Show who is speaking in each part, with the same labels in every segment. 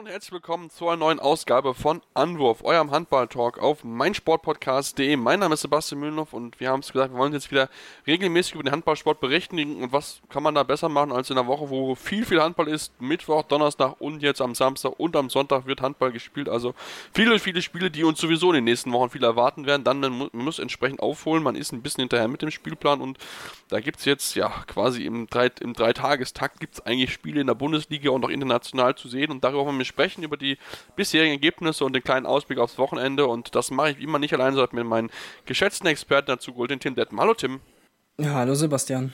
Speaker 1: Und herzlich willkommen zu einer neuen Ausgabe von Anwurf, eurem Handball-Talk auf meinsportpodcast.de. Mein Name ist Sebastian Mühlenhoff und wir haben es gesagt, wir wollen jetzt wieder regelmäßig über den Handballsport berichten und was kann man da besser machen als in einer Woche, wo viel, viel Handball ist. Mittwoch, Donnerstag und jetzt am Samstag und am Sonntag wird Handball gespielt. Also viele, viele Spiele, die uns sowieso in den nächsten Wochen viel erwarten werden. Dann man muss entsprechend aufholen, man ist ein bisschen hinterher mit dem Spielplan und da gibt es jetzt ja quasi im, Drei, im Dreitagestakt gibt es eigentlich Spiele in der Bundesliga und auch international zu sehen und darüber wollen wir sprechen, über die bisherigen Ergebnisse und den kleinen Ausblick aufs Wochenende. Und das mache ich wie immer nicht allein, sondern mit meinen geschätzten Experten dazu geholt, den Tim Detmer. Hallo Tim.
Speaker 2: Ja, hallo Sebastian.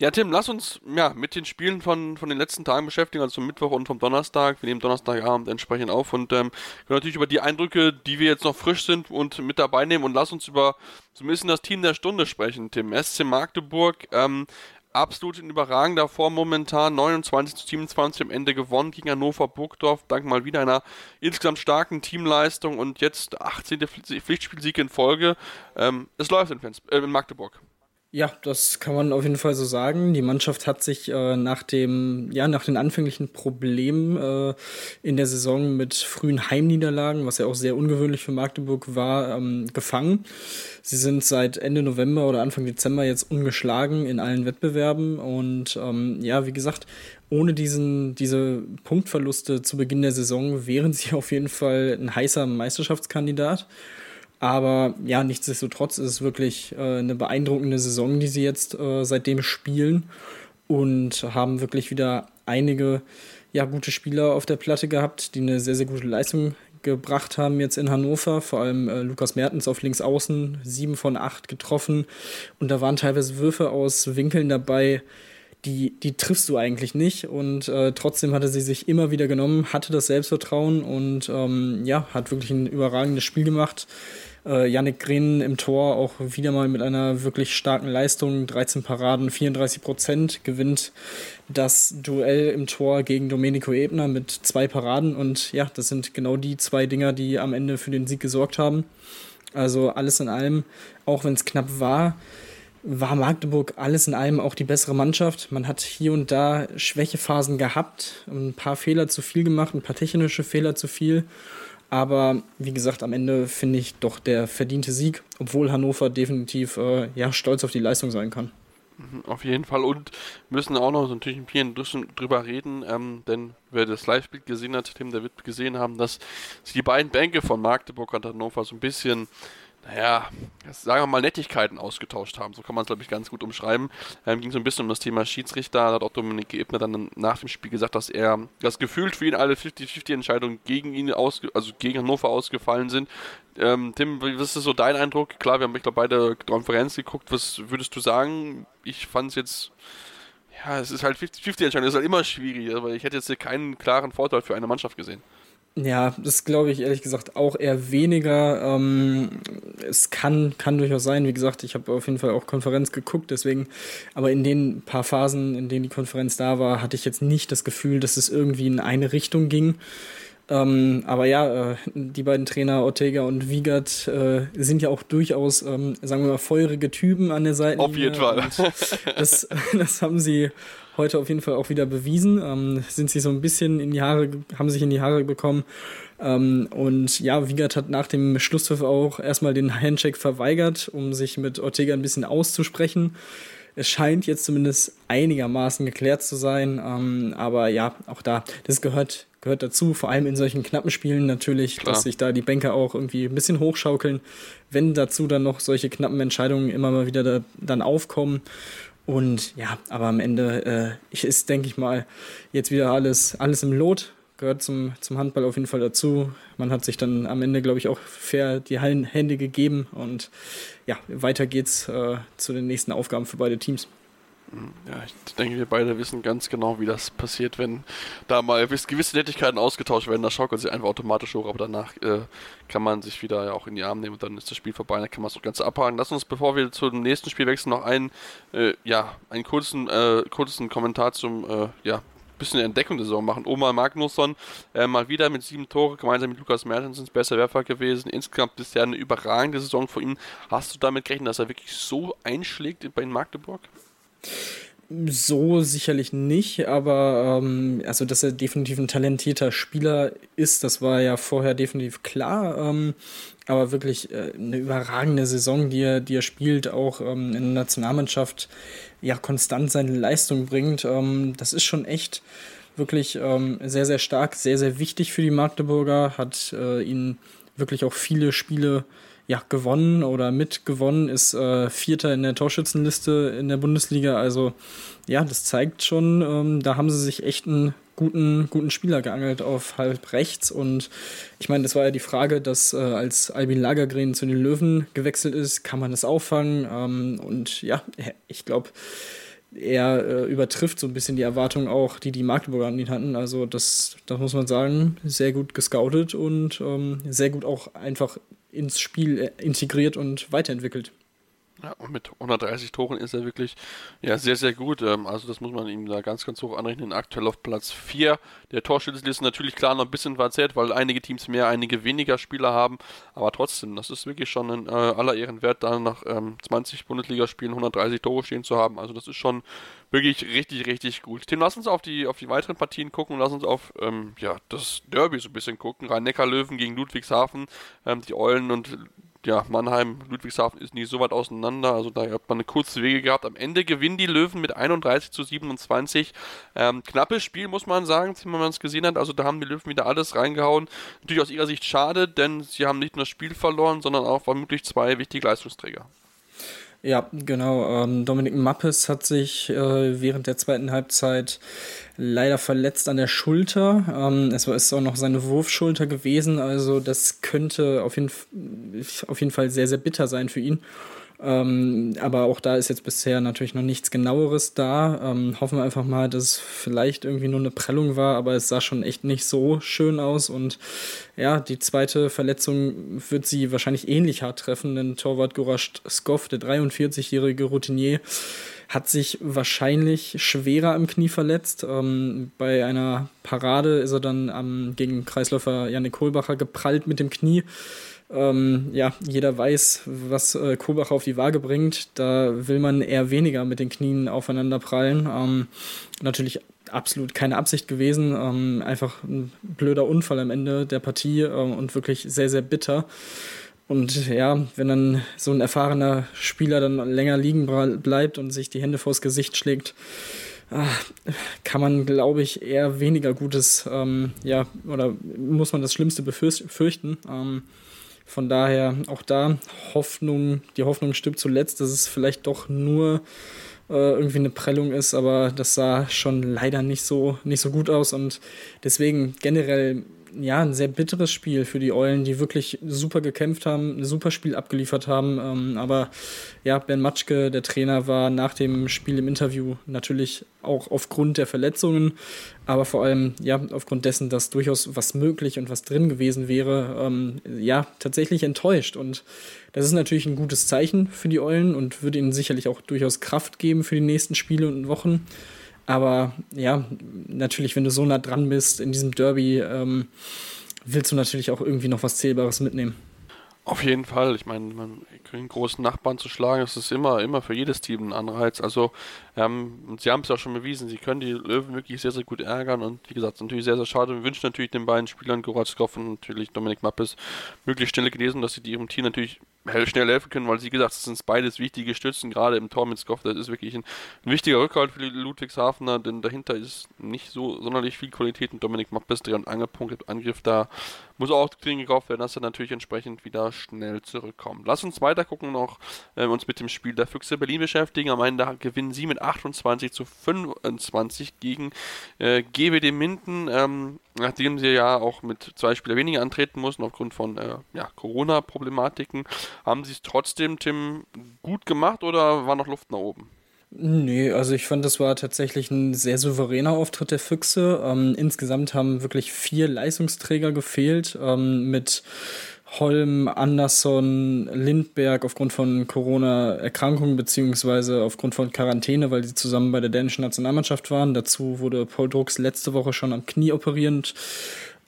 Speaker 1: Ja, Tim, lass uns ja, mit den Spielen von, von den letzten Tagen beschäftigen, also vom Mittwoch und vom Donnerstag. Wir nehmen Donnerstagabend entsprechend auf und ähm, natürlich über die Eindrücke, die wir jetzt noch frisch sind und mit dabei nehmen und lass uns über so ein bisschen das Team der Stunde sprechen, Tim. SC Magdeburg, ähm, absolut in überragender Form momentan. 29 zu 27 am Ende gewonnen gegen Hannover Burgdorf. Dank mal wieder einer insgesamt starken Teamleistung und jetzt 18. Pflichtspielsieg in Folge. Ähm, es läuft in, Fans äh, in Magdeburg.
Speaker 2: Ja, das kann man auf jeden Fall so sagen. Die Mannschaft hat sich äh, nach dem, ja, nach den anfänglichen Problemen äh, in der Saison mit frühen Heimniederlagen, was ja auch sehr ungewöhnlich für Magdeburg war, ähm, gefangen. Sie sind seit Ende November oder Anfang Dezember jetzt ungeschlagen in allen Wettbewerben und ähm, ja, wie gesagt, ohne diesen, diese Punktverluste zu Beginn der Saison wären sie auf jeden Fall ein heißer Meisterschaftskandidat. Aber ja, nichtsdestotrotz ist es wirklich äh, eine beeindruckende Saison, die sie jetzt äh, seitdem spielen und haben wirklich wieder einige ja, gute Spieler auf der Platte gehabt, die eine sehr, sehr gute Leistung gebracht haben jetzt in Hannover. Vor allem äh, Lukas Mertens auf links außen, sieben von acht getroffen. Und da waren teilweise Würfe aus Winkeln dabei, die, die triffst du eigentlich nicht. Und äh, trotzdem hatte sie sich immer wieder genommen, hatte das Selbstvertrauen und ähm, ja, hat wirklich ein überragendes Spiel gemacht. Äh, Yannick Green im Tor auch wieder mal mit einer wirklich starken Leistung, 13 Paraden, 34 Prozent, gewinnt das Duell im Tor gegen Domenico Ebner mit zwei Paraden und ja, das sind genau die zwei Dinger, die am Ende für den Sieg gesorgt haben. Also alles in allem, auch wenn es knapp war, war Magdeburg alles in allem auch die bessere Mannschaft. Man hat hier und da Schwächephasen gehabt, ein paar Fehler zu viel gemacht, ein paar technische Fehler zu viel. Aber wie gesagt, am Ende finde ich doch der verdiente Sieg, obwohl Hannover definitiv äh, ja, stolz auf die Leistung sein kann.
Speaker 1: Mhm, auf jeden Fall und müssen auch noch so natürlich ein bisschen drüber reden, ähm, denn wer das Live-Bild gesehen hat, Tim, der wird gesehen haben, dass die beiden Bänke von Magdeburg und Hannover so ein bisschen naja, sagen wir mal, Nettigkeiten ausgetauscht haben. So kann man es, glaube ich, ganz gut umschreiben. Ähm, ging so ein bisschen um das Thema Schiedsrichter. Da hat auch Dominik Ebner dann nach dem Spiel gesagt, dass er das gefühlt für ihn alle 50-50-Entscheidungen gegen ihn, ausge also gegen Hannover ausgefallen sind. Ähm, Tim, was ist so dein Eindruck? Klar, wir haben, ich glaube, beide Konferenz geguckt. Was würdest du sagen? Ich fand es jetzt ja, es ist halt 50-50-Entscheidung, das ist halt immer schwierig, aber ich hätte jetzt keinen klaren Vorteil für eine Mannschaft gesehen.
Speaker 2: Ja, das glaube ich ehrlich gesagt auch eher weniger. Ähm, es kann, kann durchaus sein. Wie gesagt, ich habe auf jeden Fall auch Konferenz geguckt, deswegen, aber in den paar Phasen, in denen die Konferenz da war, hatte ich jetzt nicht das Gefühl, dass es irgendwie in eine Richtung ging. Ähm, aber ja, äh, die beiden Trainer Ortega und Wiegert äh, sind ja auch durchaus, ähm, sagen wir mal, feurige Typen an der Seite.
Speaker 1: Auf jeden Fall.
Speaker 2: das, das haben sie heute auf jeden Fall auch wieder bewiesen. Ähm, sind sie so ein bisschen in die Haare, haben sich in die Haare bekommen. Ähm, und ja, Wiegert hat nach dem Schlusspfiff auch erstmal den Handshake verweigert, um sich mit Ortega ein bisschen auszusprechen. Es scheint jetzt zumindest einigermaßen geklärt zu sein. Ähm, aber ja, auch da, das gehört gehört dazu, vor allem in solchen knappen Spielen natürlich, Klar. dass sich da die Banker auch irgendwie ein bisschen hochschaukeln, wenn dazu dann noch solche knappen Entscheidungen immer mal wieder da, dann aufkommen. Und ja, aber am Ende äh, ist, denke ich mal, jetzt wieder alles, alles im Lot. Gehört zum, zum Handball auf jeden Fall dazu. Man hat sich dann am Ende, glaube ich, auch fair die Hände gegeben. Und ja, weiter geht's äh, zu den nächsten Aufgaben für beide Teams.
Speaker 1: Ja, ich denke, wir beide wissen ganz genau, wie das passiert, wenn da mal gewisse Nettigkeiten ausgetauscht werden. Da schaukelt sich einfach automatisch hoch, aber danach äh, kann man sich wieder ja auch in die Arme nehmen und dann ist das Spiel vorbei. Dann kann man es auch ganz abhaken. Lass uns, bevor wir zum nächsten Spiel wechseln, noch einen, äh, ja, einen kurzen, äh, kurzen Kommentar zum, äh, ja, bisschen Entdeckung der Saison machen. Omar Magnusson äh, mal wieder mit sieben Tore, gemeinsam mit Lukas Mertensens besser Werfer gewesen. Insgesamt bisher eine überragende Saison von ihm. Hast du damit gerechnet, dass er wirklich so einschlägt bei Magdeburg?
Speaker 2: So sicherlich nicht, aber ähm, also dass er definitiv ein talentierter Spieler ist, das war ja vorher definitiv klar. Ähm, aber wirklich äh, eine überragende Saison, die er, die er spielt, auch ähm, in der Nationalmannschaft ja konstant seine Leistung bringt. Ähm, das ist schon echt wirklich ähm, sehr, sehr stark, sehr, sehr wichtig für die Magdeburger, hat äh, ihnen wirklich auch viele Spiele ja, gewonnen oder mitgewonnen, ist äh, Vierter in der Torschützenliste in der Bundesliga. Also ja, das zeigt schon, ähm, da haben sie sich echt einen guten, guten Spieler geangelt auf halb rechts. Und ich meine, das war ja die Frage, dass äh, als Albin Lagergren zu den Löwen gewechselt ist, kann man das auffangen? Ähm, und ja, ich glaube, er äh, übertrifft so ein bisschen die Erwartungen auch, die die Magdeburger an ihn hatten. Also das, das muss man sagen, sehr gut gescoutet und ähm, sehr gut auch einfach ins Spiel äh, integriert und weiterentwickelt.
Speaker 1: Ja, und mit 130 Toren ist er wirklich ja, sehr, sehr gut. Ähm, also das muss man ihm da ganz, ganz hoch anrechnen. Aktuell auf Platz 4 der Torschützenliste natürlich klar noch ein bisschen verzerrt, weil einige Teams mehr, einige weniger Spieler haben. Aber trotzdem, das ist wirklich schon ein äh, aller Ehren wert, da nach ähm, 20 Bundesligaspielen 130 Tore stehen zu haben. Also das ist schon wirklich richtig, richtig gut. Tim, lass uns auf die, auf die weiteren Partien gucken. Lass uns auf ähm, ja, das Derby so ein bisschen gucken. Rhein-Neckar-Löwen gegen Ludwigshafen. Ähm, die Eulen und ja, Mannheim, Ludwigshafen ist nicht so weit auseinander, also da hat man eine kurze Wege gehabt. Am Ende gewinnen die Löwen mit 31 zu 27. Ähm, knappes Spiel, muss man sagen, wenn man es gesehen hat. Also da haben die Löwen wieder alles reingehauen. Natürlich aus ihrer Sicht schade, denn sie haben nicht nur das Spiel verloren, sondern auch vermutlich zwei wichtige Leistungsträger.
Speaker 2: Ja, genau. Ähm, Dominik Mappes hat sich äh, während der zweiten Halbzeit leider verletzt an der Schulter. Ähm, es ist auch noch seine Wurfschulter gewesen, also das könnte auf jeden, auf jeden Fall sehr, sehr bitter sein für ihn. Ähm, aber auch da ist jetzt bisher natürlich noch nichts genaueres da. Ähm, hoffen wir einfach mal, dass es vielleicht irgendwie nur eine Prellung war, aber es sah schon echt nicht so schön aus. Und ja, die zweite Verletzung wird sie wahrscheinlich ähnlich hart treffen, denn Torwart Gorast Skov, der 43-jährige Routinier, hat sich wahrscheinlich schwerer am Knie verletzt. Ähm, bei einer Parade ist er dann am, gegen Kreisläufer Janik Kohlbacher geprallt mit dem Knie. Ähm, ja, jeder weiß, was äh, Kohlbacher auf die Waage bringt. Da will man eher weniger mit den Knien aufeinander prallen. Ähm, natürlich absolut keine Absicht gewesen. Ähm, einfach ein blöder Unfall am Ende der Partie äh, und wirklich sehr, sehr bitter. Und ja, wenn dann so ein erfahrener Spieler dann länger liegen bleibt und sich die Hände vors Gesicht schlägt, ah, kann man, glaube ich, eher weniger Gutes, ähm, ja, oder muss man das Schlimmste befürchten. Ähm, von daher auch da Hoffnung, die Hoffnung stimmt zuletzt, dass es vielleicht doch nur äh, irgendwie eine Prellung ist, aber das sah schon leider nicht so, nicht so gut aus und deswegen generell ja, ein sehr bitteres Spiel für die Eulen, die wirklich super gekämpft haben, ein super Spiel abgeliefert haben. Ähm, aber ja, Ben Matschke, der Trainer, war nach dem Spiel im Interview natürlich auch aufgrund der Verletzungen, aber vor allem ja aufgrund dessen, dass durchaus was möglich und was drin gewesen wäre, ähm, ja, tatsächlich enttäuscht. Und das ist natürlich ein gutes Zeichen für die Eulen und würde ihnen sicherlich auch durchaus Kraft geben für die nächsten Spiele und Wochen. Aber ja, natürlich, wenn du so nah dran bist in diesem Derby, ähm, willst du natürlich auch irgendwie noch was Zählbares mitnehmen.
Speaker 1: Auf jeden Fall. Ich meine, einen großen Nachbarn zu schlagen, das ist immer, immer für jedes Team ein Anreiz. Also, ähm, sie haben es ja schon bewiesen, sie können die Löwen wirklich sehr, sehr gut ärgern und wie gesagt, natürlich sehr, sehr schade. Wir wünschen natürlich den beiden Spielern, Goratschkow und natürlich Dominik Mappes, möglichst schnelle gelesen, dass sie ihrem Team natürlich schnell helfen können, weil sie gesagt, das sind beides wichtige Stützen, gerade im Tor mit Skoff, das ist wirklich ein, ein wichtiger Rückhalt für die Ludwigshafener, denn dahinter ist nicht so sonderlich viel Qualität und Dominik Mappes, Angelpunkt im Angriff da muss auch dringend gekauft werden, dass er natürlich entsprechend wieder schnell zurückkommt. Lass uns weiter gucken noch äh, uns mit dem Spiel der Füchse Berlin beschäftigen. Am Ende gewinnen sie mit 28 zu 25 gegen äh, GWD Minden, ähm, nachdem sie ja auch mit zwei Spieler weniger antreten mussten aufgrund von äh, ja, Corona-Problematiken. Haben sie es trotzdem, Tim, gut gemacht oder war noch Luft nach oben?
Speaker 2: Nee, also ich fand, das war tatsächlich ein sehr souveräner Auftritt der Füchse. Ähm, insgesamt haben wirklich vier Leistungsträger gefehlt, ähm, mit Holm, Anderson, Lindberg aufgrund von Corona-Erkrankungen beziehungsweise aufgrund von Quarantäne, weil sie zusammen bei der dänischen Nationalmannschaft waren. Dazu wurde Paul Drucks letzte Woche schon am Knie operierend.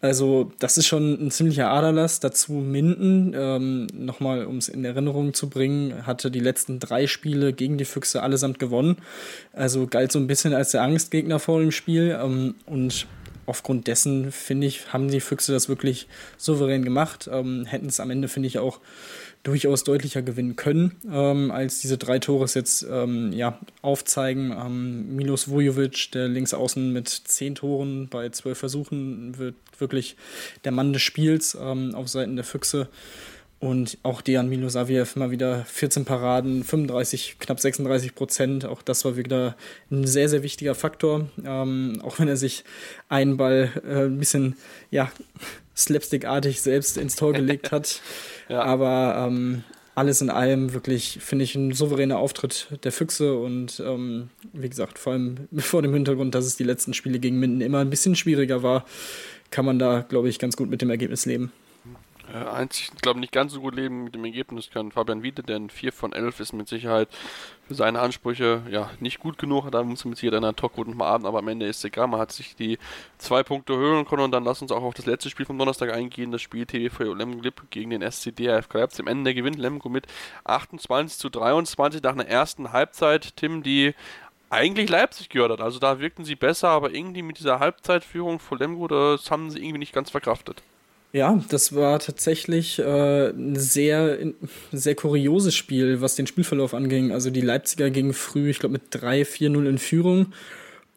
Speaker 2: Also das ist schon ein ziemlicher Aderlass. Dazu Minden, ähm, nochmal um es in Erinnerung zu bringen, hatte die letzten drei Spiele gegen die Füchse allesamt gewonnen. Also galt so ein bisschen als der Angstgegner vor dem Spiel. Ähm, und aufgrund dessen, finde ich, haben die Füchse das wirklich souverän gemacht. Ähm, Hätten es am Ende, finde ich, auch durchaus deutlicher gewinnen können, ähm, als diese drei Tore es jetzt ähm, ja, aufzeigen. Ähm, Milos Vujovic, der links außen mit zehn Toren bei zwölf Versuchen, wird wirklich der Mann des Spiels ähm, auf Seiten der Füchse. Und auch Dejan Milosaviev mal wieder 14 Paraden, 35, knapp 36 Prozent. Auch das war wieder ein sehr, sehr wichtiger Faktor. Ähm, auch wenn er sich einen Ball äh, ein bisschen, ja, slapstickartig selbst ins Tor gelegt hat. ja. Aber ähm, alles in allem wirklich, finde ich, ein souveräner Auftritt der Füchse und ähm, wie gesagt, vor allem vor dem Hintergrund, dass es die letzten Spiele gegen Minden immer ein bisschen schwieriger war, kann man da, glaube ich, ganz gut mit dem Ergebnis leben.
Speaker 1: Äh, einzig, glaube nicht ganz so gut leben mit dem Ergebnis kann Fabian Wiede, denn 4 von 11 ist mit Sicherheit für seine Ansprüche ja nicht gut genug. Da muss man mit Sicherheit einer Talk gut mal atmen, aber am Ende ist es egal. Man hat sich die zwei Punkte hören können und dann lass uns auch auf das letzte Spiel vom Donnerstag eingehen. Das Spiel TVV Lemgo gegen den SCD AFK Leipzig. Am Ende gewinnt Lemgo mit 28 zu 23 nach einer ersten Halbzeit. Tim, die eigentlich Leipzig gehört hat. Also da wirkten sie besser, aber irgendwie mit dieser Halbzeitführung vor Lemgo, das haben sie irgendwie nicht ganz verkraftet.
Speaker 2: Ja, das war tatsächlich äh, ein sehr, sehr kurioses Spiel, was den Spielverlauf anging. Also die Leipziger gingen früh, ich glaube, mit 3-4-0 in Führung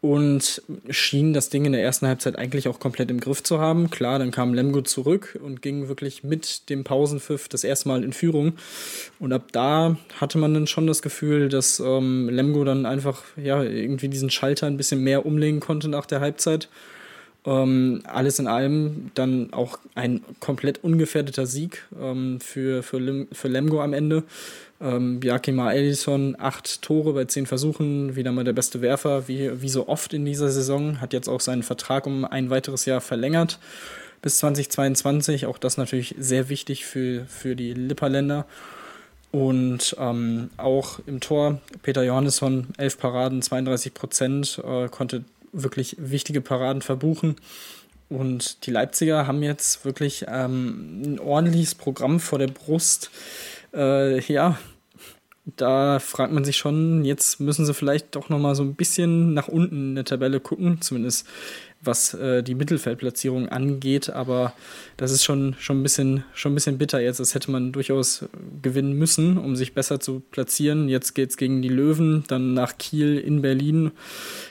Speaker 2: und schienen das Ding in der ersten Halbzeit eigentlich auch komplett im Griff zu haben. Klar, dann kam Lemgo zurück und ging wirklich mit dem Pausenpfiff das erste Mal in Führung. Und ab da hatte man dann schon das Gefühl, dass ähm, Lemgo dann einfach ja irgendwie diesen Schalter ein bisschen mehr umlegen konnte nach der Halbzeit ähm, alles in allem dann auch ein komplett ungefährdeter Sieg ähm, für, für, Lim, für Lemgo am Ende. Ähm, Bjarkima Edison, acht Tore bei zehn Versuchen, wieder mal der beste Werfer, wie, wie so oft in dieser Saison, hat jetzt auch seinen Vertrag um ein weiteres Jahr verlängert bis 2022. Auch das natürlich sehr wichtig für, für die Lipperländer. Und ähm, auch im Tor Peter Johannesson, elf Paraden, 32 Prozent, äh, konnte wirklich wichtige Paraden verbuchen. Und die Leipziger haben jetzt wirklich ähm, ein ordentliches Programm vor der Brust. Äh, ja, da fragt man sich schon, jetzt müssen sie vielleicht doch nochmal so ein bisschen nach unten in der Tabelle gucken, zumindest was äh, die Mittelfeldplatzierung angeht. Aber das ist schon, schon, ein bisschen, schon ein bisschen bitter jetzt. Das hätte man durchaus gewinnen müssen, um sich besser zu platzieren. Jetzt geht es gegen die Löwen, dann nach Kiel in Berlin,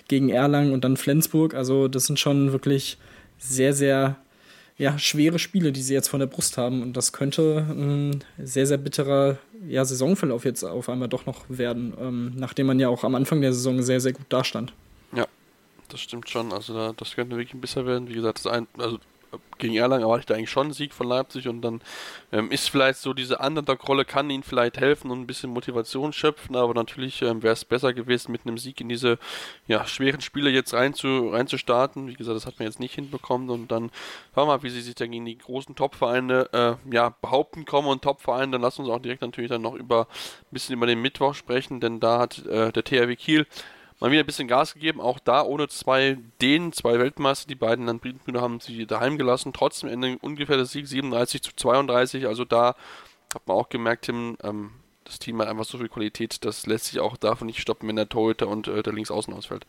Speaker 2: gegen Erlangen und dann Flensburg. Also das sind schon wirklich sehr, sehr ja, schwere Spiele, die sie jetzt von der Brust haben. Und das könnte ein sehr, sehr bitterer ja, Saisonverlauf jetzt auf einmal doch noch werden, ähm, nachdem man ja auch am Anfang der Saison sehr, sehr gut dastand.
Speaker 1: Das stimmt schon. Also da, das könnte wirklich bisschen werden. Wie gesagt, ein, also gegen Erlangen erwarte ich da eigentlich schon einen Sieg von Leipzig und dann ähm, ist vielleicht so diese Underdog-Rolle, kann ihnen vielleicht helfen und ein bisschen Motivation schöpfen, aber natürlich ähm, wäre es besser gewesen, mit einem Sieg in diese ja, schweren Spiele jetzt rein zu, rein zu starten. Wie gesagt, das hat man jetzt nicht hinbekommen und dann schauen wir mal, wie sie sich dann gegen die großen Top-Vereine äh, ja, behaupten kommen und Top-Vereine, dann lassen wir uns auch direkt natürlich dann noch über ein bisschen über den Mittwoch sprechen, denn da hat äh, der THW Kiel mal wieder ein bisschen Gas gegeben. Auch da ohne zwei Dänen, zwei Weltmeister, die beiden Landbrüder haben sie daheim gelassen. Trotzdem Ende ungefähr der Sieg 37 zu 32. Also da hat man auch gemerkt, Tim, ähm, das Team hat einfach so viel Qualität, das lässt sich auch davon nicht stoppen, wenn der Torhüter und äh, der Linksaußen ausfällt.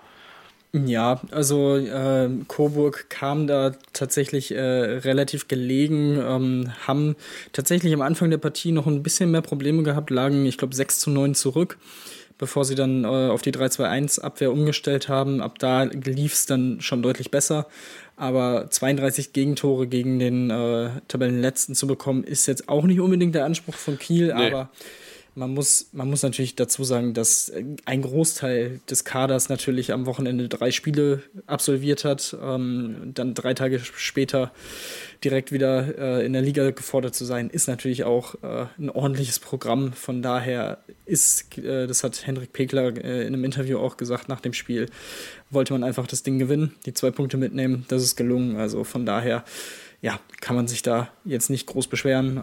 Speaker 2: Ja, also äh, Coburg kam da tatsächlich äh, relativ gelegen, ähm, haben tatsächlich am Anfang der Partie noch ein bisschen mehr Probleme gehabt, lagen, ich glaube, 6 zu 9 zurück bevor sie dann äh, auf die 3-2-1-Abwehr umgestellt haben. Ab da lief es dann schon deutlich besser. Aber 32 Gegentore gegen den äh, Tabellenletzten zu bekommen, ist jetzt auch nicht unbedingt der Anspruch von Kiel, nee. aber man muss, man muss natürlich dazu sagen, dass ein Großteil des Kaders natürlich am Wochenende drei Spiele absolviert hat, ähm, dann drei Tage später direkt wieder äh, in der Liga gefordert zu sein, ist natürlich auch äh, ein ordentliches Programm. Von daher ist, äh, das hat Henrik Pekler äh, in einem Interview auch gesagt nach dem Spiel, wollte man einfach das Ding gewinnen, die zwei Punkte mitnehmen, das ist gelungen. Also von daher ja, kann man sich da jetzt nicht groß beschweren.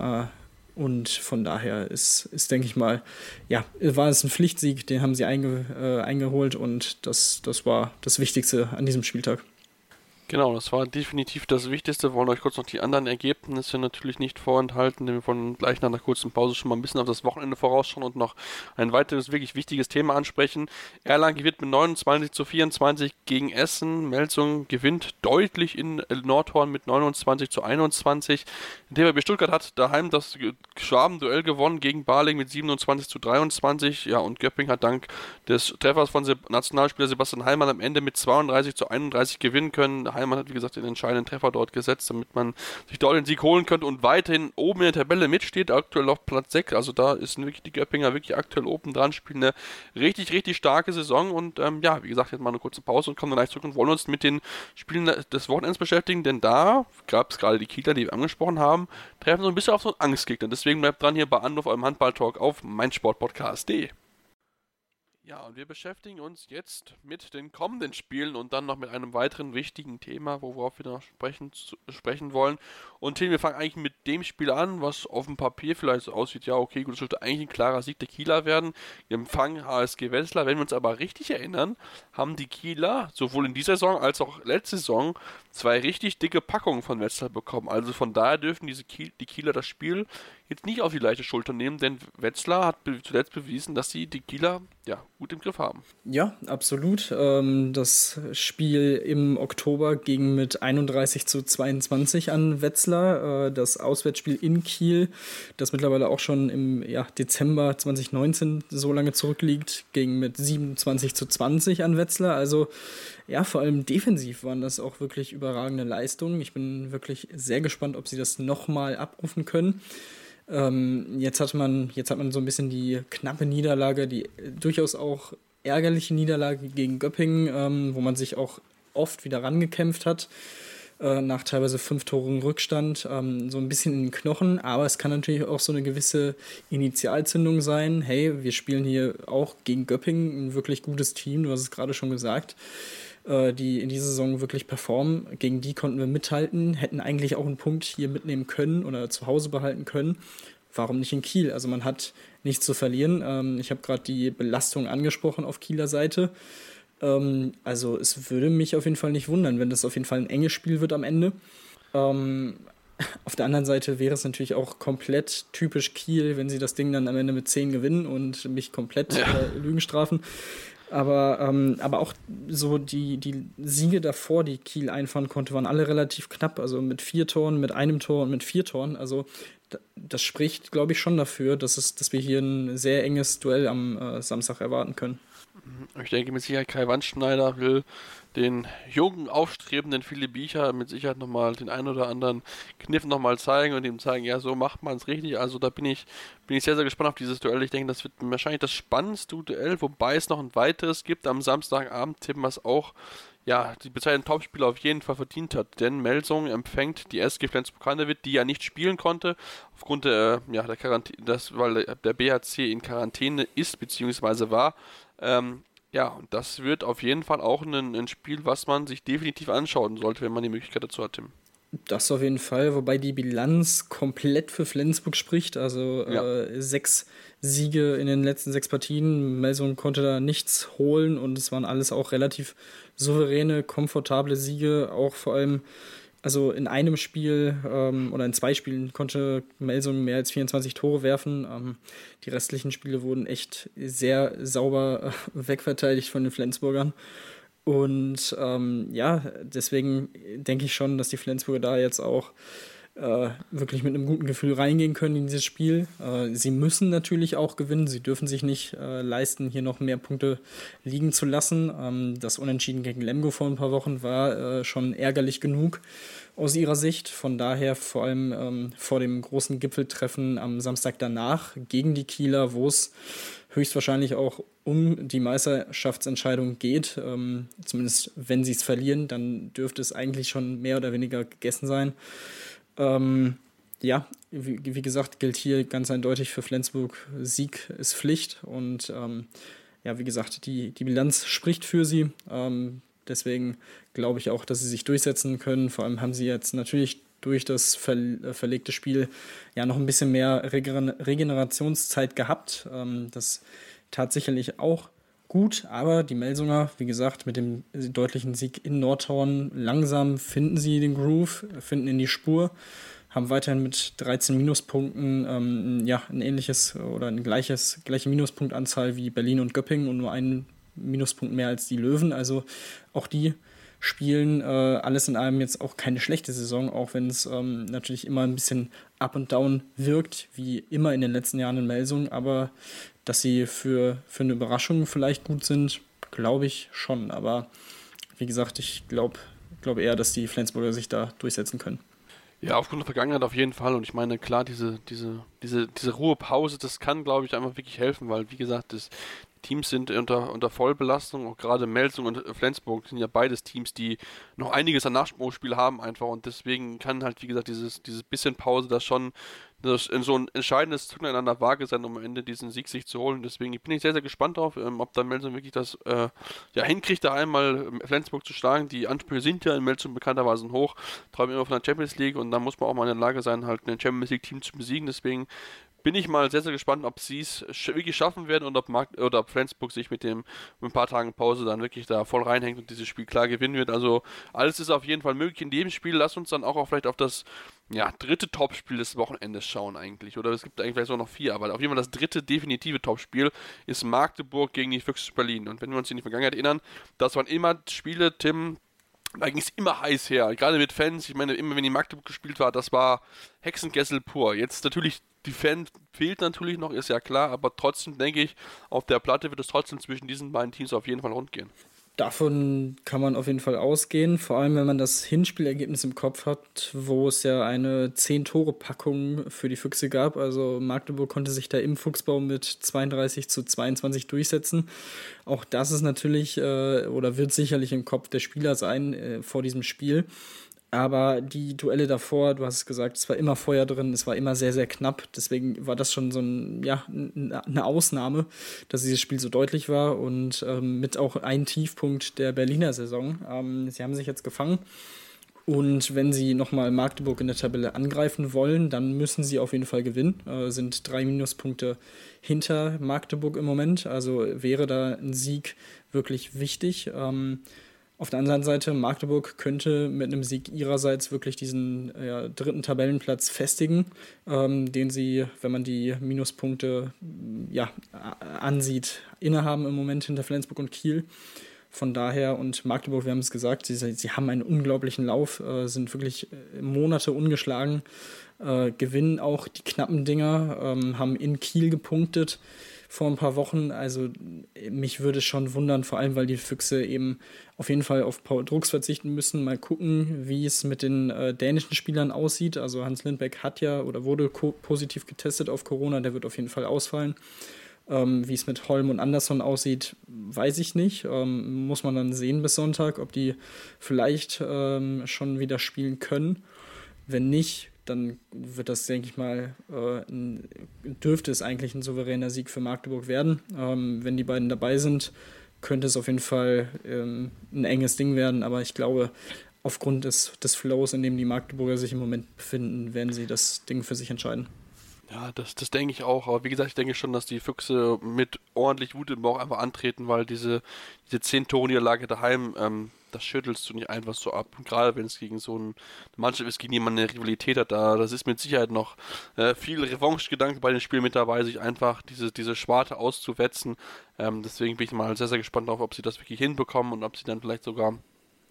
Speaker 2: Und von daher ist, ist, denke ich mal, ja, war es ein Pflichtsieg, den haben sie einge, äh, eingeholt und das, das war das Wichtigste an diesem Spieltag.
Speaker 1: Genau, das war definitiv das Wichtigste. Wir wollen euch kurz noch die anderen Ergebnisse natürlich nicht vorenthalten, denn wir wollen gleich nach einer kurzen Pause schon mal ein bisschen auf das Wochenende vorausschauen und noch ein weiteres wirklich wichtiges Thema ansprechen. Erlangen gewinnt mit 29 zu 24 gegen Essen. Melsung gewinnt deutlich in Nordhorn mit 29 zu 21. Der TVB Stuttgart hat daheim das Schwaben-Duell gewonnen gegen Barling mit 27 zu 23. Ja, und Göpping hat dank des Treffers von Nationalspieler Sebastian Heimann am Ende mit 32 zu 31 gewinnen können. Heimann hat, wie gesagt, den entscheidenden Treffer dort gesetzt, damit man sich dort den Sieg holen könnte und weiterhin oben in der Tabelle mitsteht, aktuell auf Platz 6. Also da ist wirklich die Göppinger wirklich aktuell oben dran, spielen eine richtig, richtig starke Saison und ähm, ja, wie gesagt, jetzt mal eine kurze Pause und kommen dann gleich zurück und wollen uns mit den Spielen des Wochenends beschäftigen, denn da gab es gerade die Kieler, die wir angesprochen haben, treffen so ein bisschen auf so einen Angstgegner. Deswegen bleibt dran hier bei Anruf eurem Handball-Talk auf meinsportpodcast.de. Ja, und wir beschäftigen uns jetzt mit den kommenden Spielen und dann noch mit einem weiteren wichtigen Thema, worauf wir noch sprechen, sprechen wollen. Und Tim, wir fangen eigentlich mit dem Spiel an, was auf dem Papier vielleicht so aussieht, ja, okay, gut, es dürfte eigentlich ein klarer Sieg der Kieler werden. Wir empfangen HSG Wetzlar. Wenn wir uns aber richtig erinnern, haben die Kieler sowohl in dieser Saison als auch letzte Saison zwei richtig dicke Packungen von Wetzlar bekommen. Also von daher dürfen diese Kiel, die Kieler das Spiel jetzt nicht auf die leichte Schulter nehmen, denn Wetzlar hat zuletzt bewiesen, dass sie die Kieler ja, gut im Griff haben.
Speaker 2: Ja, absolut. Ähm, das Spiel im Oktober ging mit 31 zu 22 an Wetzlar. Äh, das Auswärtsspiel in Kiel, das mittlerweile auch schon im ja, Dezember 2019 so lange zurückliegt, ging mit 27 zu 20 an Wetzlar. Also ja, vor allem defensiv waren das auch wirklich überragende Leistungen. Ich bin wirklich sehr gespannt, ob sie das nochmal abrufen können. Ähm, jetzt hat man, jetzt hat man so ein bisschen die knappe Niederlage, die durchaus auch ärgerliche Niederlage gegen Göppingen, ähm, wo man sich auch oft wieder rangekämpft hat, äh, nach teilweise fünf Toren Rückstand, ähm, so ein bisschen in den Knochen, aber es kann natürlich auch so eine gewisse Initialzündung sein. Hey, wir spielen hier auch gegen Göppingen ein wirklich gutes Team, du hast es gerade schon gesagt äh, die in dieser Saison wirklich performen. Gegen die konnten wir mithalten, hätten eigentlich auch einen Punkt hier mitnehmen können oder zu Hause behalten können. Warum nicht in Kiel? Also man hat nichts zu verlieren. Ähm, ich habe gerade die Belastung angesprochen auf Kieler Seite. Ähm, also es würde mich auf jeden Fall nicht wundern, wenn das auf jeden Fall ein enges Spiel wird am Ende. Ähm, auf der anderen Seite wäre es natürlich auch komplett typisch Kiel, wenn sie das Ding dann am Ende mit 10 gewinnen und mich komplett ja. äh, Lügen strafen. Aber, ähm, aber auch so die, die Siege davor, die Kiel einfahren konnte, waren alle relativ knapp. Also mit vier Toren, mit einem Tor und mit vier Toren. Also das spricht, glaube ich, schon dafür, dass, es, dass wir hier ein sehr enges Duell am äh, Samstag erwarten können.
Speaker 1: Ich denke mit Sicherheit Kai Wandschneider will den jungen, aufstrebenden Philipp Biecher mit Sicherheit nochmal den einen oder anderen Kniff nochmal zeigen und ihm zeigen, ja, so macht man es richtig. Also da bin ich, bin ich sehr, sehr gespannt auf dieses Duell. Ich denke, das wird wahrscheinlich das spannendste Duell, wobei es noch ein weiteres gibt am Samstagabend, tippen was auch ja, die bezeichneten Topspieler auf jeden Fall verdient hat. Denn Melsung empfängt die SG Flensburg-Handewitt, die ja nicht spielen konnte, aufgrund der, ja, der Quarantäne, das, weil der BHC in Quarantäne ist, beziehungsweise war. Ähm, ja, und das wird auf jeden Fall auch ein, ein, Spiel, was man sich definitiv anschauen sollte, wenn man die Möglichkeit dazu hat, Tim.
Speaker 2: Das auf jeden Fall, wobei die Bilanz komplett für Flensburg spricht. Also ja. äh, sechs Siege in den letzten sechs Partien. Melsung konnte da nichts holen und es waren alles auch relativ souveräne, komfortable Siege. Auch vor allem also in einem Spiel ähm, oder in zwei Spielen konnte Melsung mehr als 24 Tore werfen. Ähm, die restlichen Spiele wurden echt sehr sauber äh, wegverteidigt von den Flensburgern. Und ähm, ja, deswegen denke ich schon, dass die Flensburger da jetzt auch äh, wirklich mit einem guten Gefühl reingehen können in dieses Spiel. Äh, sie müssen natürlich auch gewinnen. Sie dürfen sich nicht äh, leisten, hier noch mehr Punkte liegen zu lassen. Ähm, das Unentschieden gegen Lemgo vor ein paar Wochen war äh, schon ärgerlich genug aus ihrer Sicht. Von daher vor allem ähm, vor dem großen Gipfeltreffen am Samstag danach gegen die Kieler, wo es höchstwahrscheinlich auch um die Meisterschaftsentscheidung geht. Ähm, zumindest wenn sie es verlieren, dann dürfte es eigentlich schon mehr oder weniger gegessen sein. Ähm, ja, wie, wie, gesagt, gilt hier ganz eindeutig für Flensburg, Sieg ist Pflicht und ähm, ja, wie gesagt, die, die Bilanz spricht für sie. Ähm, deswegen glaube ich auch, dass sie sich durchsetzen können. Vor allem haben sie jetzt natürlich durch das ver äh, verlegte Spiel ja noch ein bisschen mehr Regenerationszeit gehabt. Ähm, das tat sicherlich auch gut, aber die Melsunger, wie gesagt, mit dem deutlichen Sieg in Nordhorn, langsam finden sie den Groove, finden in die Spur, haben weiterhin mit 13 Minuspunkten ähm, ja, ein ähnliches oder ein gleiches, gleiche Minuspunktanzahl wie Berlin und Göppingen und nur einen Minuspunkt mehr als die Löwen. Also auch die spielen äh, alles in allem jetzt auch keine schlechte Saison, auch wenn es ähm, natürlich immer ein bisschen up und down wirkt, wie immer in den letzten Jahren in Melsung. Aber dass sie für, für eine Überraschung vielleicht gut sind, glaube ich schon. Aber wie gesagt, ich glaube glaub eher, dass die Flensburger sich da durchsetzen können.
Speaker 1: Ja, aufgrund der Vergangenheit auf jeden Fall. Und ich meine, klar, diese, diese, diese, diese Ruhepause, das kann, glaube ich, einfach wirklich helfen, weil, wie gesagt, das, Teams sind unter, unter Vollbelastung, auch gerade Melsung und Flensburg sind ja beides Teams, die noch einiges an Nachspruchspiel haben einfach und deswegen kann halt, wie gesagt, dieses, dieses bisschen Pause das schon in so ein entscheidendes Zugeinander an der Waage sein, um am Ende diesen Sieg sich zu holen. Deswegen bin ich sehr, sehr gespannt drauf, ähm, ob dann Melsung wirklich das äh, ja, hinkriegt, da einmal ähm, Flensburg zu schlagen. Die Ansprüche sind ja in Melsung bekannterweise hoch, träumen immer von der Champions League und dann muss man auch mal in der Lage sein, halt ein Champions League-Team zu besiegen. Deswegen bin ich mal sehr, sehr gespannt, ob sie es wirklich schaffen werden und ob, Mark oder ob Flensburg sich mit dem mit ein paar Tagen Pause dann wirklich da voll reinhängt und dieses Spiel klar gewinnen wird. Also alles ist auf jeden Fall möglich in dem Spiel. Lass uns dann auch, auch vielleicht auf das ja, dritte Topspiel des Wochenendes schauen eigentlich. Oder es gibt eigentlich vielleicht noch vier, aber auf jeden Fall das dritte definitive Topspiel ist Magdeburg gegen die Füchse Berlin. Und wenn wir uns in die Vergangenheit erinnern, das waren immer Spiele, Tim, da ging es immer heiß her. Gerade mit Fans. Ich meine, immer wenn die Magdeburg gespielt war, das war Hexengessel pur. Jetzt natürlich die Fan fehlt natürlich noch, ist ja klar, aber trotzdem denke ich, auf der Platte wird es trotzdem zwischen diesen beiden Teams auf jeden Fall rund gehen.
Speaker 2: Davon kann man auf jeden Fall ausgehen, vor allem wenn man das Hinspielergebnis im Kopf hat, wo es ja eine 10-Tore-Packung für die Füchse gab. Also Magdeburg konnte sich da im Fuchsbau mit 32 zu 22 durchsetzen. Auch das ist natürlich äh, oder wird sicherlich im Kopf der Spieler sein äh, vor diesem Spiel. Aber die Duelle davor, du hast es gesagt, es war immer Feuer drin, es war immer sehr, sehr knapp. Deswegen war das schon so ein, ja, eine Ausnahme, dass dieses Spiel so deutlich war und ähm, mit auch ein Tiefpunkt der Berliner Saison. Ähm, sie haben sich jetzt gefangen. Und wenn sie nochmal Magdeburg in der Tabelle angreifen wollen, dann müssen sie auf jeden Fall gewinnen. Äh, sind drei Minuspunkte hinter Magdeburg im Moment. Also wäre da ein Sieg wirklich wichtig. Ähm, auf der anderen Seite, Magdeburg könnte mit einem Sieg ihrerseits wirklich diesen ja, dritten Tabellenplatz festigen, ähm, den sie, wenn man die Minuspunkte ja, ansieht, innehaben im Moment hinter Flensburg und Kiel. Von daher, und Magdeburg, wir haben es gesagt, sie, sie haben einen unglaublichen Lauf, äh, sind wirklich äh, Monate ungeschlagen, äh, gewinnen auch die knappen Dinger, ähm, haben in Kiel gepunktet vor ein paar Wochen. Also mich würde schon wundern, vor allem weil die Füchse eben auf jeden Fall auf Paul Drucks verzichten müssen. Mal gucken, wie es mit den äh, dänischen Spielern aussieht. Also Hans Lindbeck hat ja oder wurde positiv getestet auf Corona, der wird auf jeden Fall ausfallen. Ähm, wie es mit Holm und Anderson aussieht, weiß ich nicht. Ähm, muss man dann sehen bis Sonntag, ob die vielleicht ähm, schon wieder spielen können. Wenn nicht, dann wird das, denke ich mal, äh, dürfte es eigentlich ein souveräner Sieg für Magdeburg werden. Ähm, wenn die beiden dabei sind, könnte es auf jeden Fall ähm, ein enges Ding werden, aber ich glaube, aufgrund des, des Flows, in dem die Magdeburger sich im Moment befinden, werden sie das Ding für sich entscheiden.
Speaker 1: Ja, das, das denke ich auch. Aber wie gesagt, ich denke schon, dass die Füchse mit ordentlich Wut im Bauch einfach antreten, weil diese, diese 10 Tore Niederlage daheim ähm, das schüttelst du nicht einfach so ab. gerade wenn es gegen so ein, eine Mannschaft ist, gegen jemanden eine Rivalität hat, da, das ist mit Sicherheit noch äh, viel Revanche-Gedanke bei den Spielen mit dabei, sich einfach diese, diese Schwarte auszuwetzen. Ähm, deswegen bin ich mal sehr, sehr gespannt darauf, ob sie das wirklich hinbekommen und ob sie dann vielleicht sogar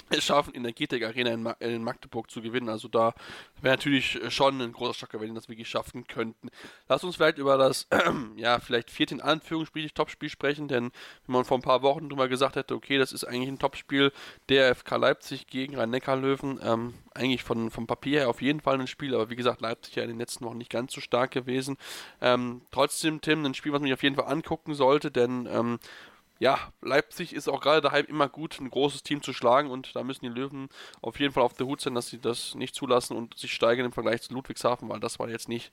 Speaker 1: es schaffen, in der GTEC Arena in, Ma in, Magdeburg zu gewinnen. Also da wäre natürlich schon ein großer Schocker, wenn die das wirklich schaffen könnten. Lass uns vielleicht über das, äh, ja, vielleicht vierte in Anführungsstrichen Topspiel sprechen, denn wenn man vor ein paar Wochen drüber gesagt hätte, okay, das ist eigentlich ein Topspiel, der FK Leipzig gegen Rhein-Neckar-Löwen, ähm, eigentlich von, vom Papier her auf jeden Fall ein Spiel, aber wie gesagt, Leipzig ja in den letzten Wochen nicht ganz so stark gewesen. Ähm, trotzdem, Tim, ein Spiel, was man sich auf jeden Fall angucken sollte, denn ähm, ja, Leipzig ist auch gerade daheim immer gut, ein großes Team zu schlagen und da müssen die Löwen auf jeden Fall auf der Hut sein, dass sie das nicht zulassen und sich steigern im Vergleich zu Ludwigshafen, weil das war jetzt nicht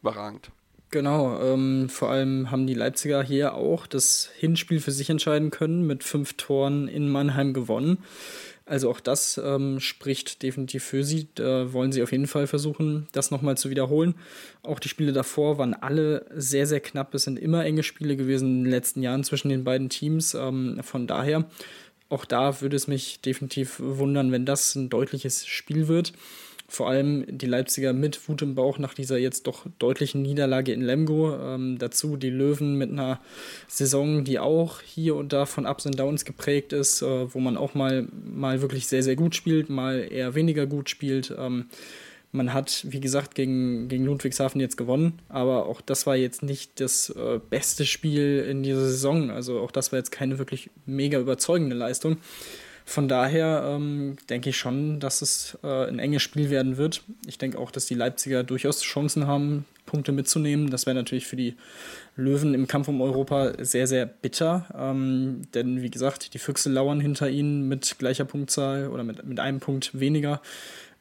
Speaker 1: überragend.
Speaker 2: Genau, ähm, vor allem haben die Leipziger hier auch das Hinspiel für sich entscheiden können, mit fünf Toren in Mannheim gewonnen. Also auch das ähm, spricht definitiv für sie. Da wollen sie auf jeden Fall versuchen, das nochmal zu wiederholen. Auch die Spiele davor waren alle sehr, sehr knapp. Es sind immer enge Spiele gewesen in den letzten Jahren zwischen den beiden Teams. Ähm, von daher, auch da würde es mich definitiv wundern, wenn das ein deutliches Spiel wird. Vor allem die Leipziger mit Wut im Bauch nach dieser jetzt doch deutlichen Niederlage in Lemgo. Ähm, dazu die Löwen mit einer Saison, die auch hier und da von Ups und Downs geprägt ist, äh, wo man auch mal, mal wirklich sehr, sehr gut spielt, mal eher weniger gut spielt. Ähm, man hat, wie gesagt, gegen, gegen Ludwigshafen jetzt gewonnen, aber auch das war jetzt nicht das äh, beste Spiel in dieser Saison. Also auch das war jetzt keine wirklich mega überzeugende Leistung. Von daher ähm, denke ich schon, dass es äh, ein enges Spiel werden wird. Ich denke auch, dass die Leipziger durchaus Chancen haben, Punkte mitzunehmen. Das wäre natürlich für die Löwen im Kampf um Europa sehr, sehr bitter. Ähm, denn wie gesagt, die Füchse lauern hinter ihnen mit gleicher Punktzahl oder mit, mit einem Punkt weniger.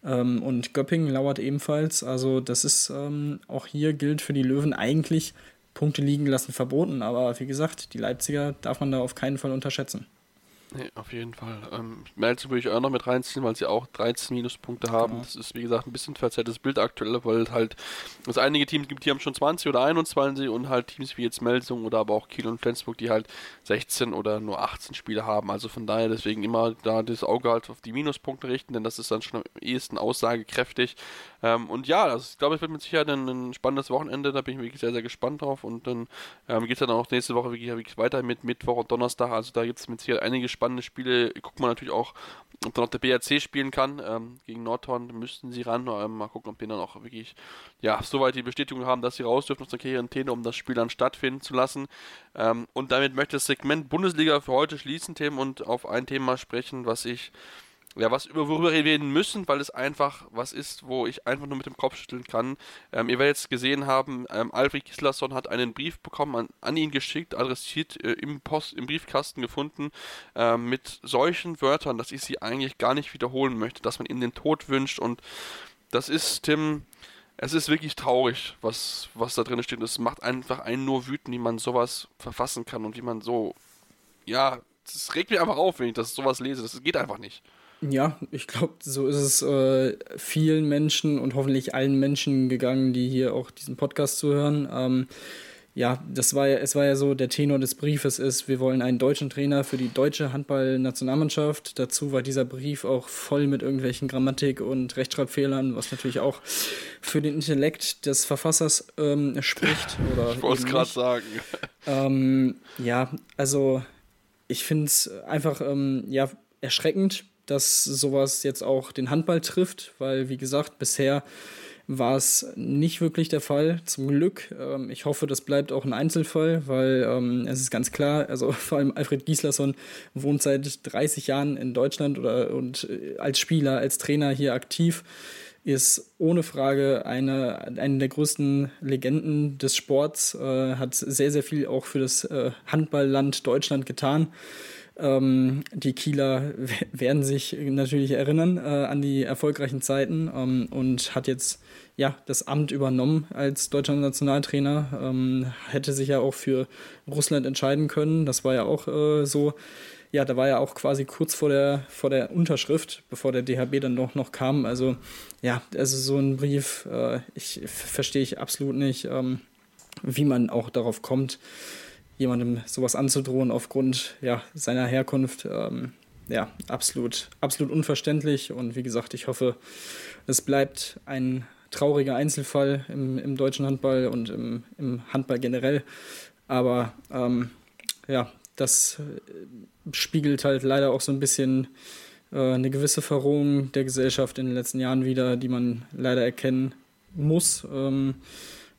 Speaker 2: Ähm, und Göppingen lauert ebenfalls. Also das ist ähm, auch hier gilt für die Löwen eigentlich Punkte liegen lassen verboten. Aber wie gesagt, die Leipziger darf man da auf keinen Fall unterschätzen.
Speaker 1: Nee, auf jeden Fall. Ähm, Melzen würde ich auch noch mit reinziehen, weil sie auch 13 Minuspunkte haben. Genau. Das ist, wie gesagt, ein bisschen verzerrtes Bild aktuell, weil halt es einige Teams gibt, die haben schon 20 oder 21 und halt Teams wie jetzt Melsung oder aber auch Kiel und Flensburg, die halt 16 oder nur 18 Spiele haben. Also von daher deswegen immer da das Auge halt auf die Minuspunkte richten, denn das ist dann schon am ehesten aussagekräftig. Ähm, und ja, also ich glaube, es wird mit Sicherheit ein, ein, spannendes Wochenende, da bin ich wirklich sehr, sehr gespannt drauf und dann ähm, geht es dann auch nächste Woche wirklich, wirklich weiter mit Mittwoch und Donnerstag. Also da gibt es mit Sicherheit einige spannende Spiele. Guckt man natürlich auch, ob dann noch der BRC spielen kann. Ähm, gegen Nordhorn müssten sie ran. Ähm, mal gucken, ob die dann auch wirklich, ja, soweit die Bestätigung haben, dass sie raus dürfen aus der Quarantäne, um das Spiel dann stattfinden zu lassen. Ähm, und damit möchte ich das Segment Bundesliga für heute schließen, Tim, und auf ein Thema sprechen, was ich ja, was über worüber wir reden müssen, weil es einfach was ist, wo ich einfach nur mit dem Kopf schütteln kann. Ähm, ihr werdet jetzt gesehen haben, ähm, Alfred Gislason hat einen Brief bekommen, an, an ihn geschickt, adressiert, äh, im Post, im Briefkasten gefunden, äh, mit solchen Wörtern, dass ich sie eigentlich gar nicht wiederholen möchte, dass man ihm den Tod wünscht und das ist, Tim, es ist wirklich traurig, was, was da drin steht. Es macht einfach einen nur wütend, wie man sowas verfassen kann und wie man so, ja, es regt mich einfach auf, wenn ich das sowas lese. Das geht einfach nicht.
Speaker 2: Ja, ich glaube, so ist es äh, vielen Menschen und hoffentlich allen Menschen gegangen, die hier auch diesen Podcast zuhören. Ähm, ja, das war ja, es war ja so, der Tenor des Briefes ist, wir wollen einen deutschen Trainer für die deutsche Handballnationalmannschaft. Dazu war dieser Brief auch voll mit irgendwelchen Grammatik- und Rechtschreibfehlern, was natürlich auch für den Intellekt des Verfassers ähm, spricht. Oder
Speaker 1: ich wollte es gerade sagen.
Speaker 2: Ähm, ja, also ich finde es einfach ähm, ja, erschreckend, dass sowas jetzt auch den Handball trifft, weil, wie gesagt, bisher war es nicht wirklich der Fall, zum Glück. Ähm, ich hoffe, das bleibt auch ein Einzelfall, weil ähm, es ist ganz klar, also vor allem Alfred Gislason wohnt seit 30 Jahren in Deutschland oder und äh, als Spieler, als Trainer hier aktiv, ist ohne Frage eine, eine der größten Legenden des Sports, äh, hat sehr, sehr viel auch für das äh, Handballland Deutschland getan. Ähm, die Kieler werden sich natürlich erinnern äh, an die erfolgreichen Zeiten ähm, und hat jetzt ja das Amt übernommen als deutscher Nationaltrainer. Ähm, hätte sich ja auch für Russland entscheiden können. Das war ja auch äh, so. Ja, da war ja auch quasi kurz vor der, vor der Unterschrift, bevor der DHB dann noch, noch kam. Also, ja, also so ein Brief, äh, ich verstehe ich absolut nicht, ähm, wie man auch darauf kommt jemandem sowas anzudrohen aufgrund ja, seiner Herkunft. Ähm, ja, absolut, absolut unverständlich. Und wie gesagt, ich hoffe, es bleibt ein trauriger Einzelfall im, im deutschen Handball und im, im Handball generell. Aber ähm, ja, das äh, spiegelt halt leider auch so ein bisschen äh, eine gewisse Verrohung der Gesellschaft in den letzten Jahren wieder, die man leider erkennen muss. Ähm,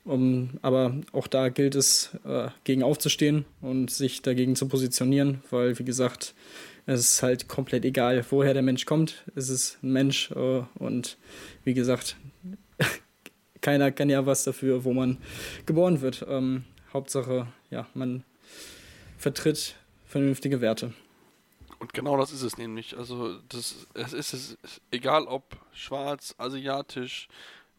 Speaker 2: um, aber auch da gilt es, äh, gegen aufzustehen und sich dagegen zu positionieren, weil, wie gesagt, es ist halt komplett egal, woher der Mensch kommt. Es ist ein Mensch äh, und wie gesagt, keiner kann ja was dafür, wo man geboren wird. Ähm, Hauptsache, ja, man vertritt vernünftige Werte.
Speaker 1: Und genau das ist es nämlich. Also das, es ist es, egal ob schwarz, asiatisch,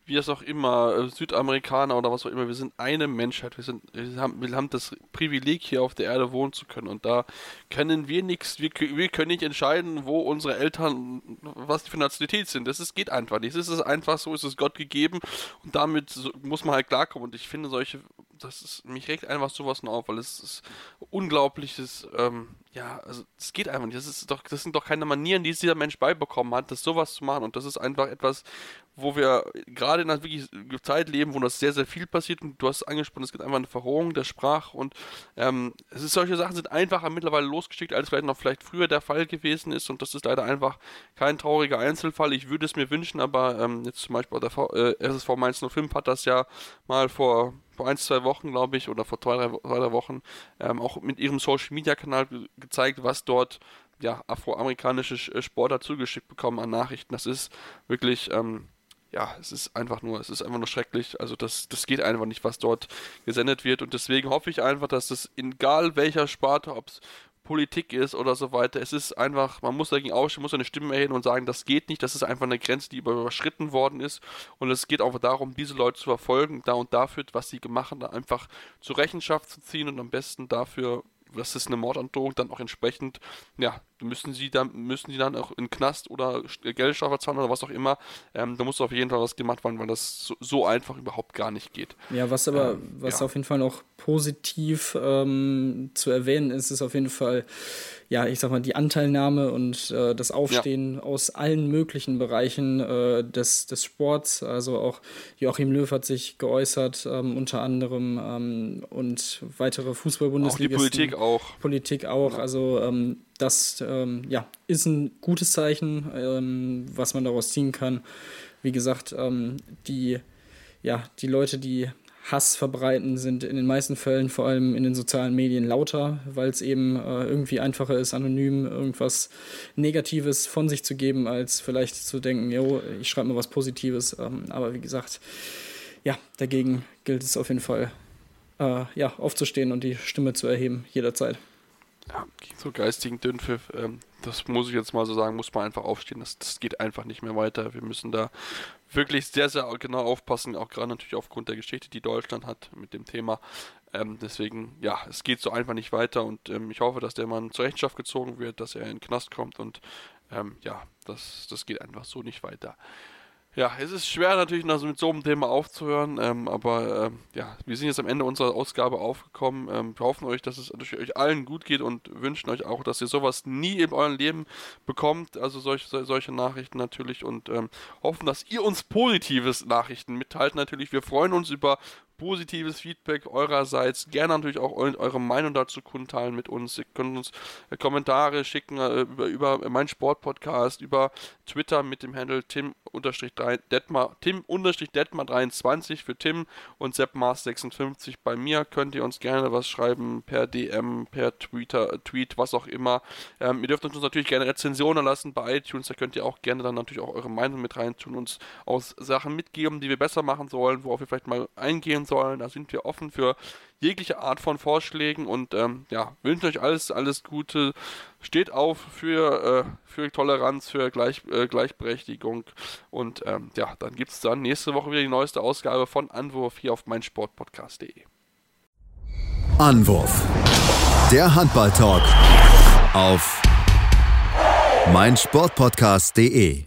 Speaker 1: wie es auch immer, äh, Südamerikaner oder was auch immer, wir sind eine Menschheit. Wir, sind, wir, haben, wir haben das Privileg, hier auf der Erde wohnen zu können. Und da können wir nichts, wir, wir können nicht entscheiden, wo unsere Eltern, was die für Nationalität sind. Das ist, geht einfach nicht. Es ist einfach so, es ist Gott gegeben und damit muss man halt klarkommen. Und ich finde solche, das ist, mich regt einfach sowas nur auf, weil es ist unglaubliches, ähm, ja, also es geht einfach nicht. Das ist doch, das sind doch keine Manieren, die dieser Mensch beibekommen hat, das sowas zu machen. Und das ist einfach etwas, wo wir gerade in einer wirklich Zeit leben, wo das sehr, sehr viel passiert. Und du hast angesprochen, es gibt einfach eine Verrohung der Sprache. Und ähm, es ist, solche Sachen sind einfacher mittlerweile losgeschickt, als vielleicht noch vielleicht früher der Fall gewesen ist. Und das ist leider einfach kein trauriger Einzelfall. Ich würde es mir wünschen, aber ähm, jetzt zum Beispiel der v äh, SSV Mainz 05 hat das ja mal vor vor ein, zwei Wochen, glaube ich, oder vor zwei, drei, zwei, drei Wochen, ähm, auch mit ihrem Social Media Kanal ge gezeigt, was dort ja, afroamerikanische Sportler zugeschickt bekommen an Nachrichten. Das ist wirklich, ähm, ja, es ist einfach nur, es ist einfach nur schrecklich. Also das, das geht einfach nicht, was dort gesendet wird. Und deswegen hoffe ich einfach, dass das, egal welcher Sparte, ob es Politik ist oder so weiter. Es ist einfach, man muss dagegen aufstehen, muss eine Stimme erheben und sagen, das geht nicht, das ist einfach eine Grenze, die überschritten worden ist. Und es geht auch darum, diese Leute zu verfolgen, da und dafür, was sie gemacht haben, einfach zur Rechenschaft zu ziehen und am besten dafür das ist eine Mordandrohung, dann auch entsprechend, ja, müssen sie dann, müssen die dann auch in Knast oder Geldstrafe zahlen oder was auch immer. Ähm, da muss auf jeden Fall was gemacht werden, weil das so, so einfach überhaupt gar nicht geht.
Speaker 2: Ja, was aber, ähm, was ja. auf jeden Fall noch positiv ähm, zu erwähnen ist, ist auf jeden Fall, ja, ich sag mal, die Anteilnahme und äh, das Aufstehen ja. aus allen möglichen Bereichen äh, des, des Sports. Also auch Joachim Löw hat sich geäußert, ähm, unter anderem ähm, und weitere Fußball-Bundesligisten.
Speaker 1: Auch die Politik auch.
Speaker 2: Politik auch. Also ähm, das ähm, ja, ist ein gutes Zeichen, ähm, was man daraus ziehen kann. Wie gesagt, ähm, die, ja, die Leute, die Hass verbreiten, sind in den meisten Fällen vor allem in den sozialen Medien lauter, weil es eben äh, irgendwie einfacher ist, anonym irgendwas Negatives von sich zu geben, als vielleicht zu denken, jo, ich schreibe mal was Positives. Ähm, aber wie gesagt, ja, dagegen gilt es auf jeden Fall, äh, ja, aufzustehen und die Stimme zu erheben, jederzeit
Speaker 1: ja, so geistigen Dünnpfiff, ähm, das muss ich jetzt mal so sagen, muss man einfach aufstehen. Das, das geht einfach nicht mehr weiter. Wir müssen da wirklich sehr, sehr genau aufpassen, auch gerade natürlich aufgrund der Geschichte, die Deutschland hat mit dem Thema. Ähm, deswegen, ja, es geht so einfach nicht weiter und ähm, ich hoffe, dass der Mann zur Rechenschaft gezogen wird, dass er in den Knast kommt und ähm, ja, das, das geht einfach so nicht weiter. Ja, es ist schwer natürlich noch mit so einem Thema aufzuhören, ähm, aber ähm, ja, wir sind jetzt am Ende unserer Ausgabe aufgekommen. Ähm, wir hoffen euch, dass es natürlich euch allen gut geht und wünschen euch auch, dass ihr sowas nie in eurem Leben bekommt, also solch, solche Nachrichten natürlich und ähm, hoffen, dass ihr uns positives Nachrichten mitteilt. Natürlich, wir freuen uns über positives Feedback eurerseits. Gerne natürlich auch eure Meinung dazu kundteilen mit uns. Ihr könnt uns äh, Kommentare schicken äh, über, über meinen Sportpodcast, über Twitter mit dem Handle Tim-Detmar Tim-Detmar23 für Tim und SeppMars56. Bei mir könnt ihr uns gerne was schreiben per DM, per Twitter, Tweet, was auch immer. Ähm, ihr dürft uns natürlich gerne Rezensionen lassen bei iTunes. Da könnt ihr auch gerne dann natürlich auch eure Meinung mit reintun, uns aus Sachen mitgeben, die wir besser machen sollen, worauf wir vielleicht mal eingehen sollen. Da sind wir offen für jegliche Art von Vorschlägen und ähm, ja, wünsche euch alles, alles Gute. Steht auf für, äh, für Toleranz, für Gleich, äh, Gleichberechtigung und ähm, ja, dann gibt es dann nächste Woche wieder die neueste Ausgabe von Anwurf hier auf meinsportpodcast.de.
Speaker 3: Anwurf. Der Handball-Talk auf meinsportpodcast.de